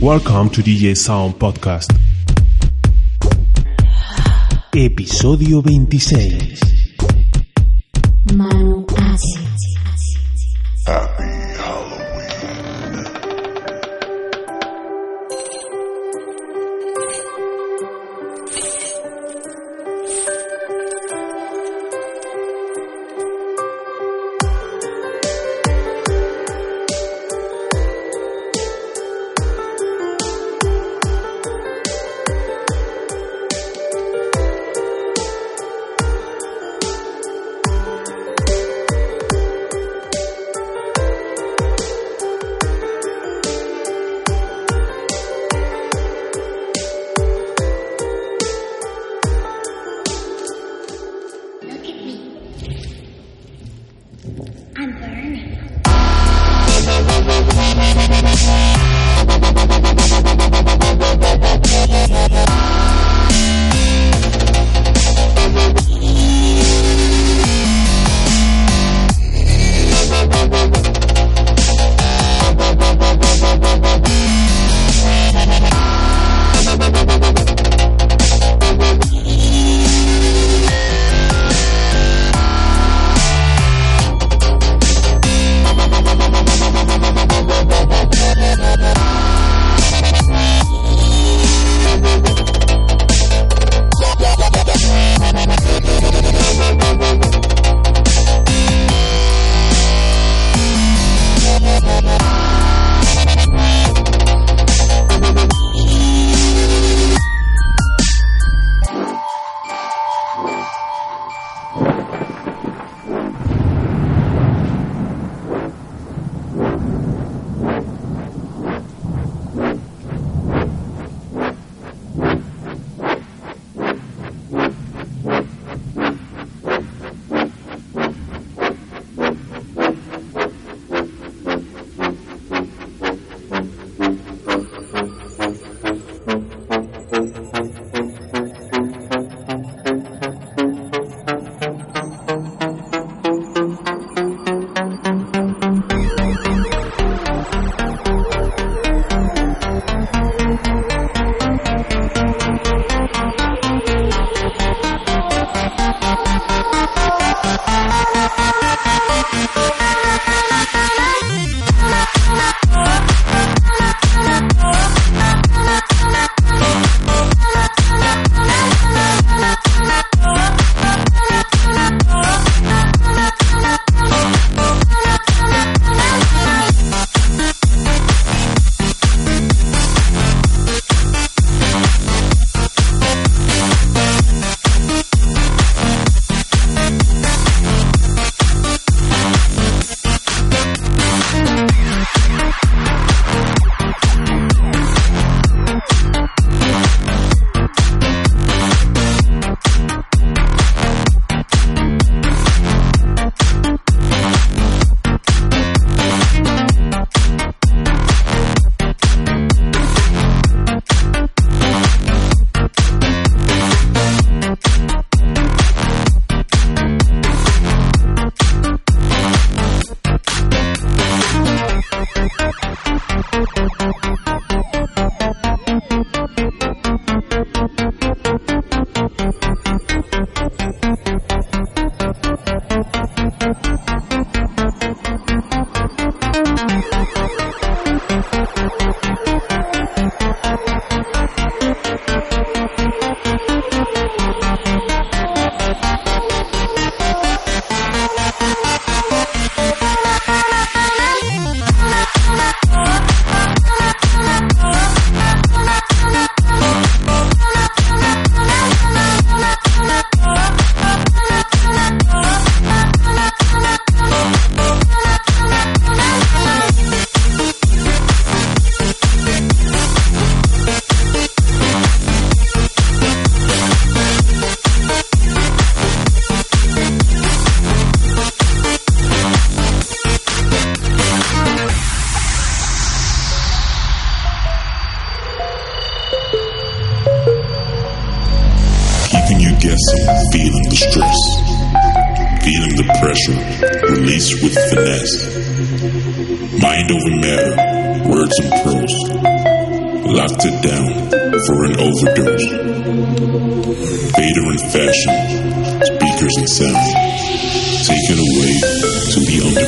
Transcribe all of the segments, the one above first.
Welcome to DJ Sound Podcast. Episodio 26. Manu Acid.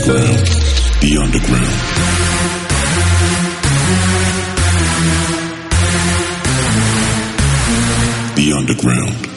Underground, the underground. The underground.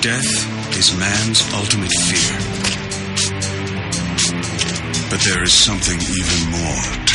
Death is man's ultimate fear. But there is something even more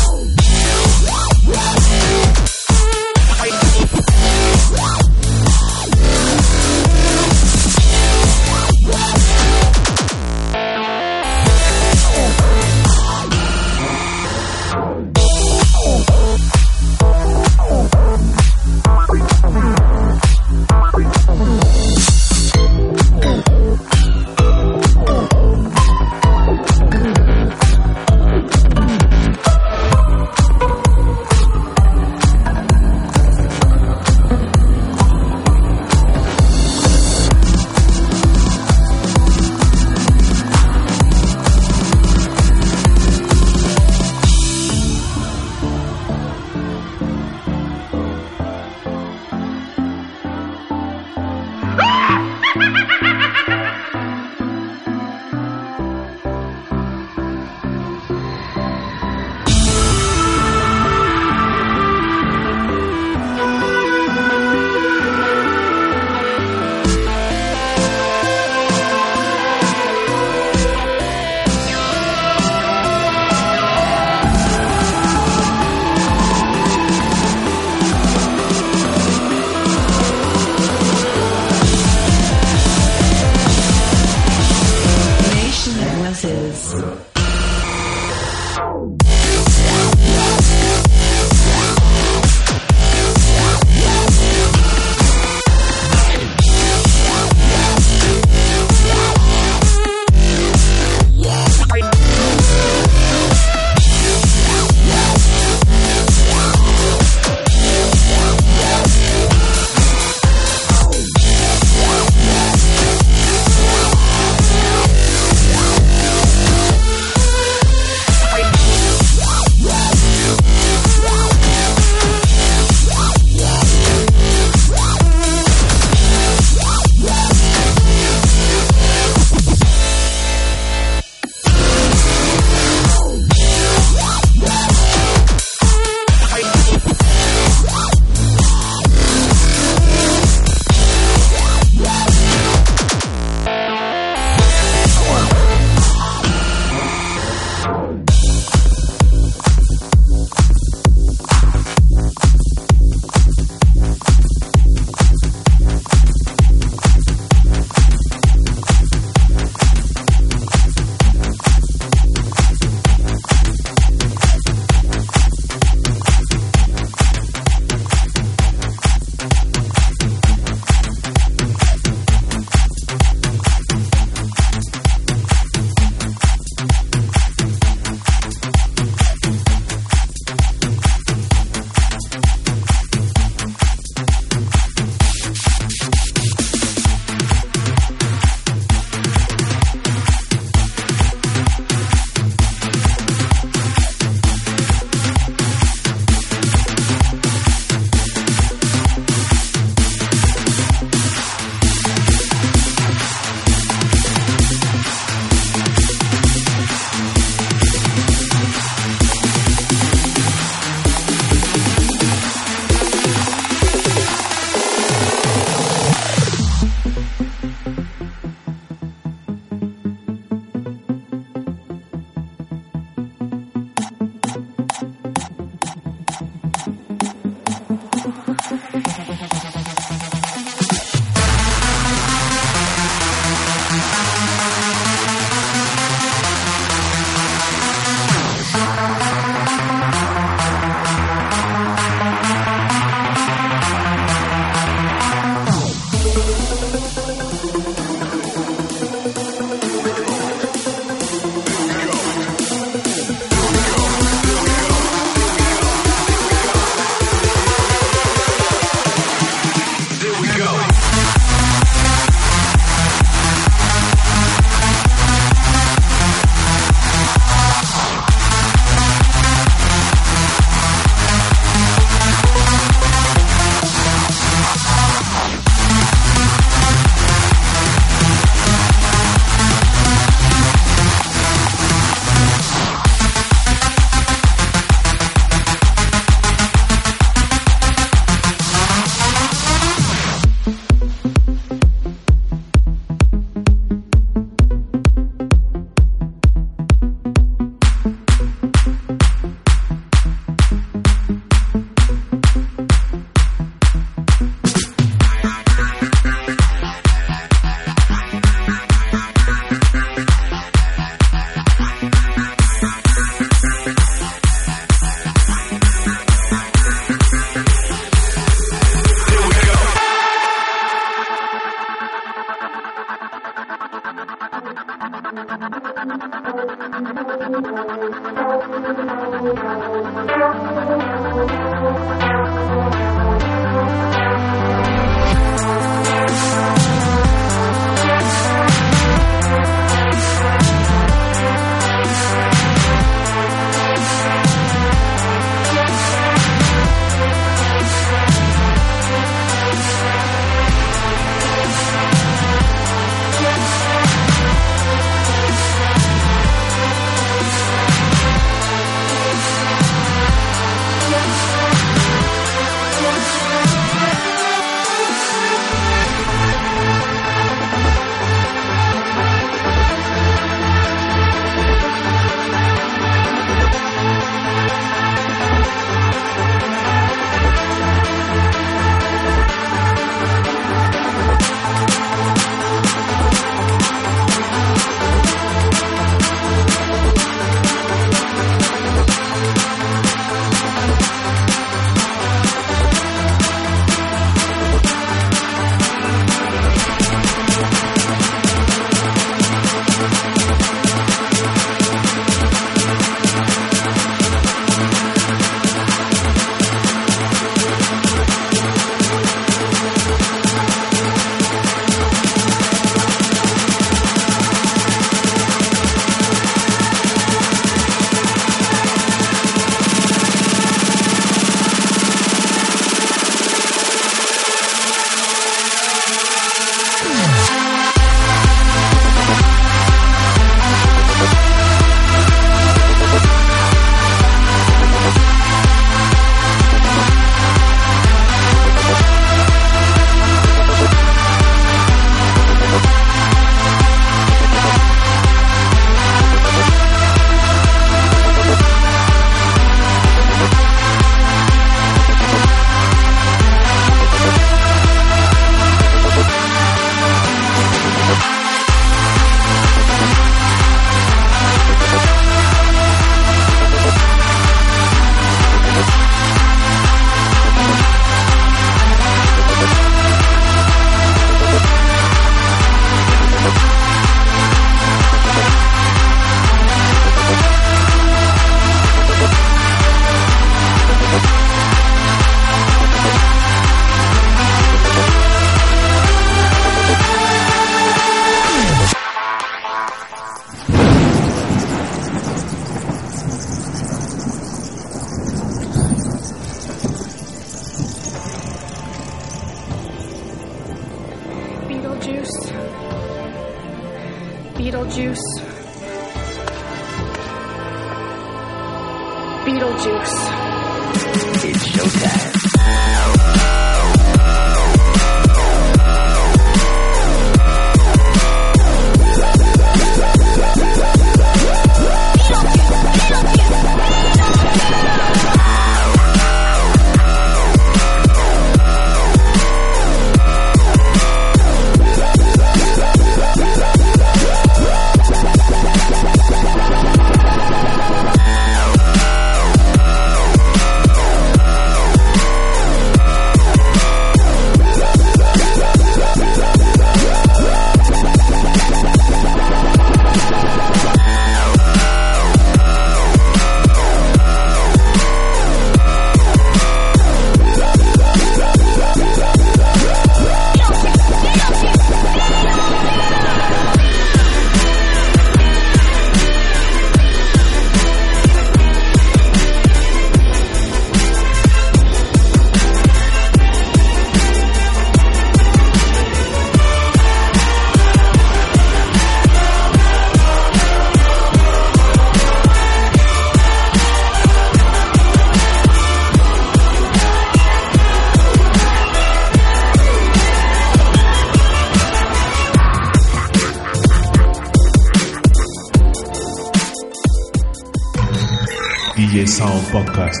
Podcast.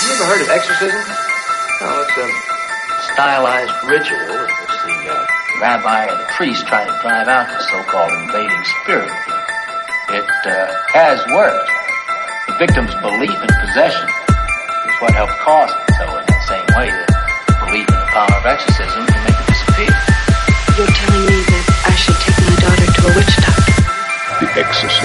You ever heard of exorcism? Oh, it's a stylized ritual. It's the uh, rabbi or the priest trying to drive out the so-called invading spirit. It uh, has worked. The victim's belief in possession is what helped cause it. So in the same way that belief in the power of exorcism can make it disappear. You're telling me that I should take my daughter to a witch doctor. The Exorcist.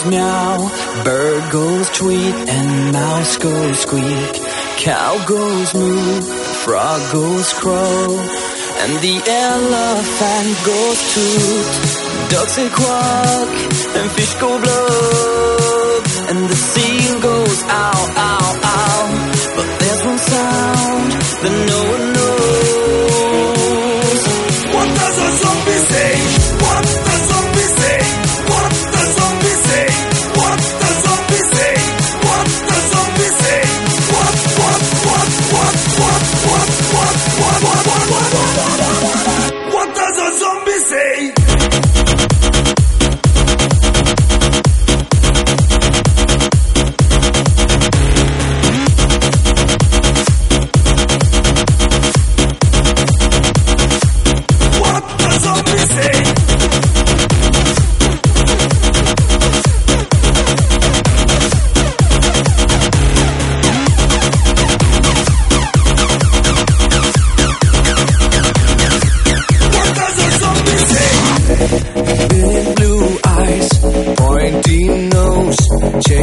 goes meow, bird goes tweet, and mouse goes squeak. Cow goes moo, frog goes crow, and the elephant goes toot. Ducks say quack, and fish go blub, and the seal goes ow ow.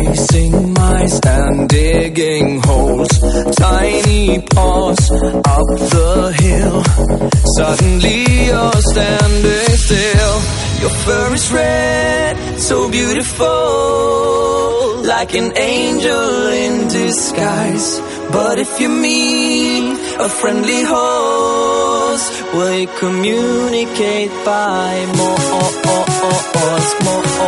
Tracing miles and digging holes, tiny paws up the hill. Suddenly you're standing still. Your fur is red, so beautiful, like an angel in disguise. But if you meet a friendly horse, will you communicate by more? More? More? More?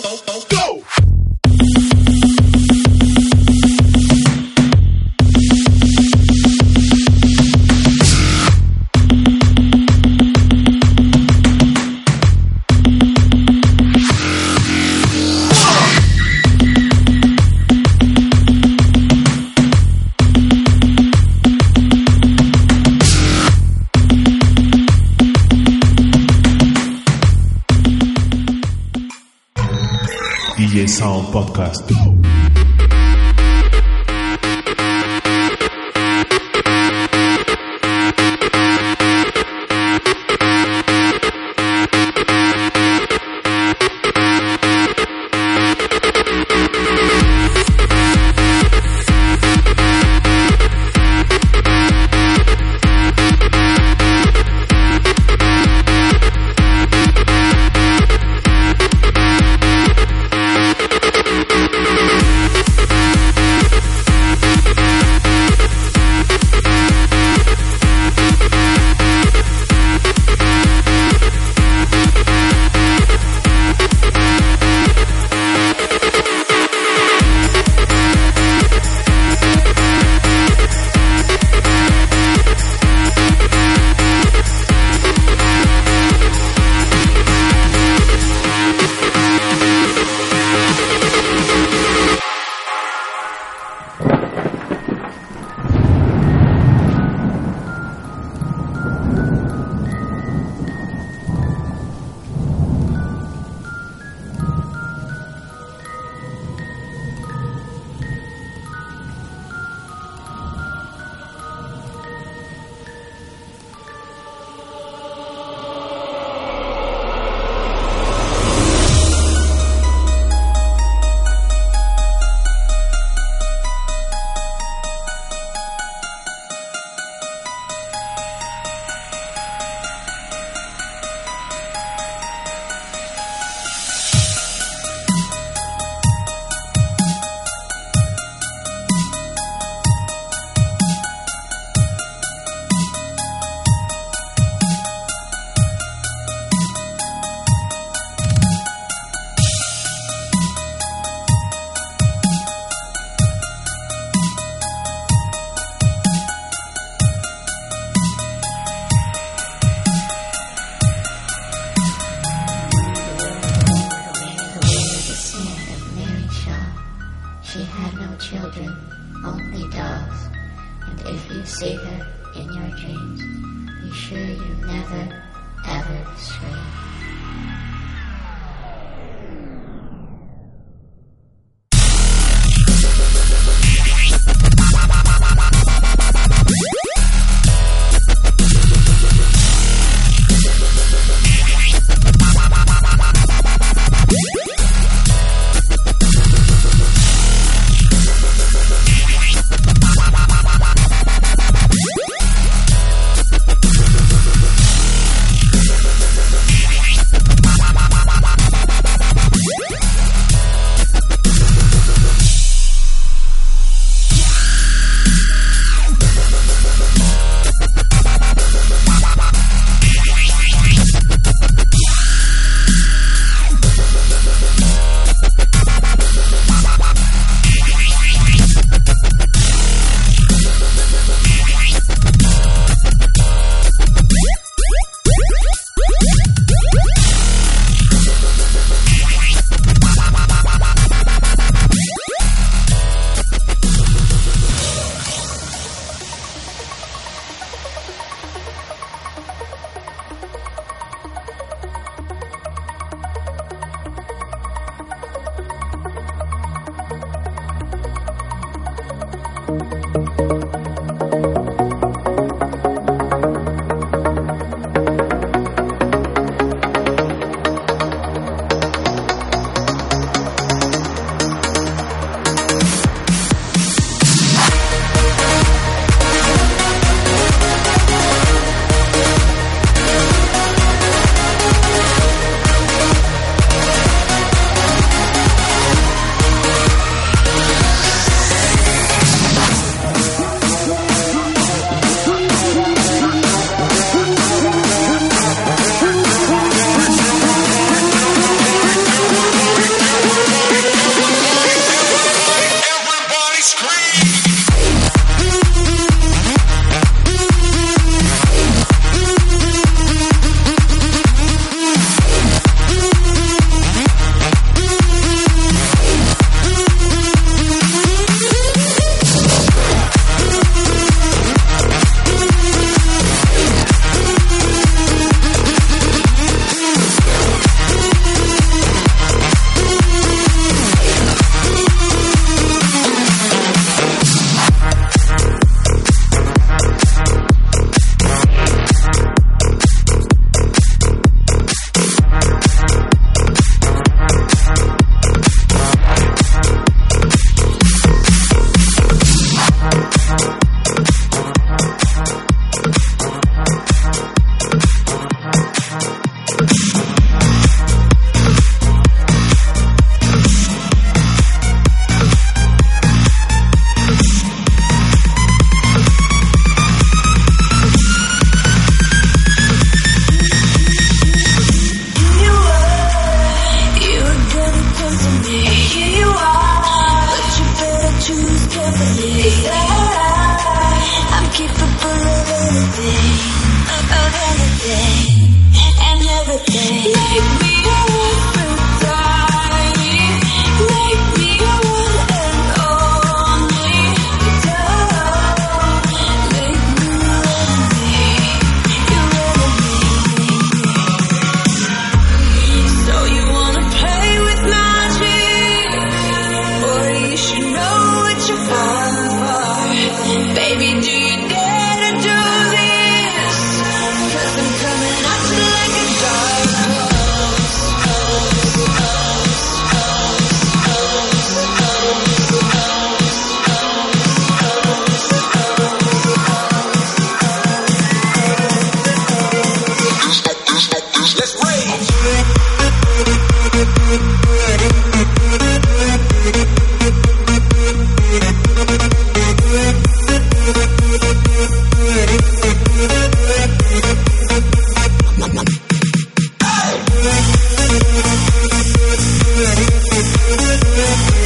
Nope. Podcast.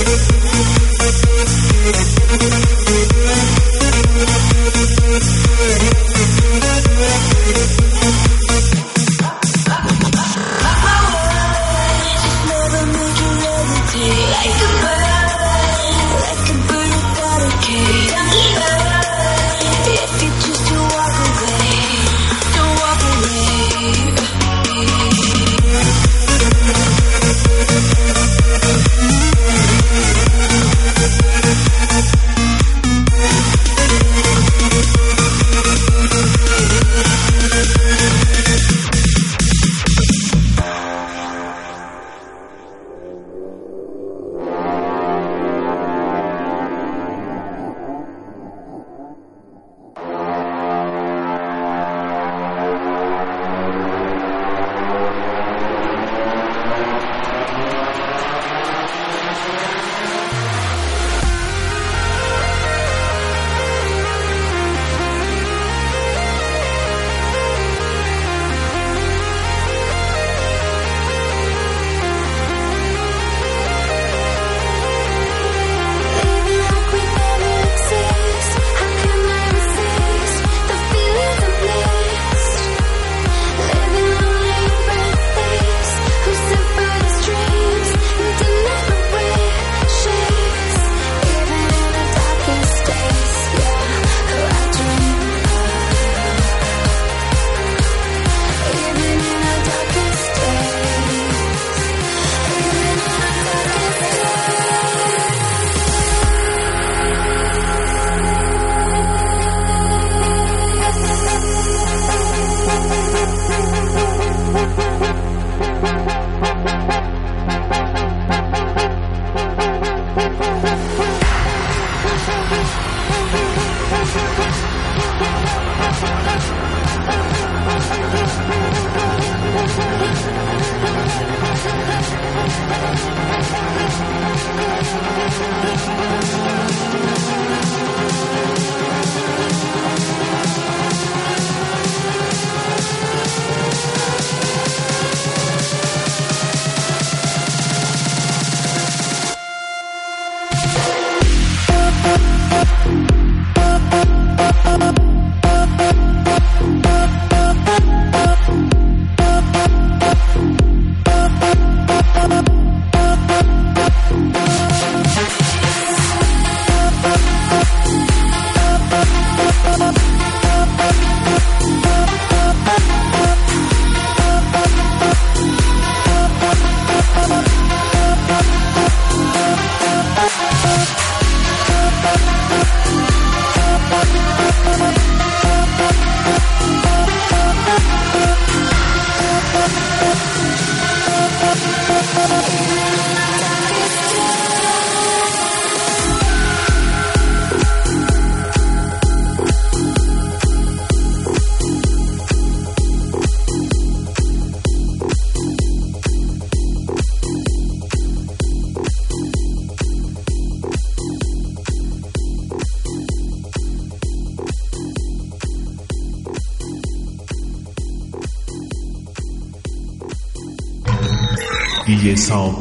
DJ Sound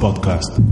Podcast.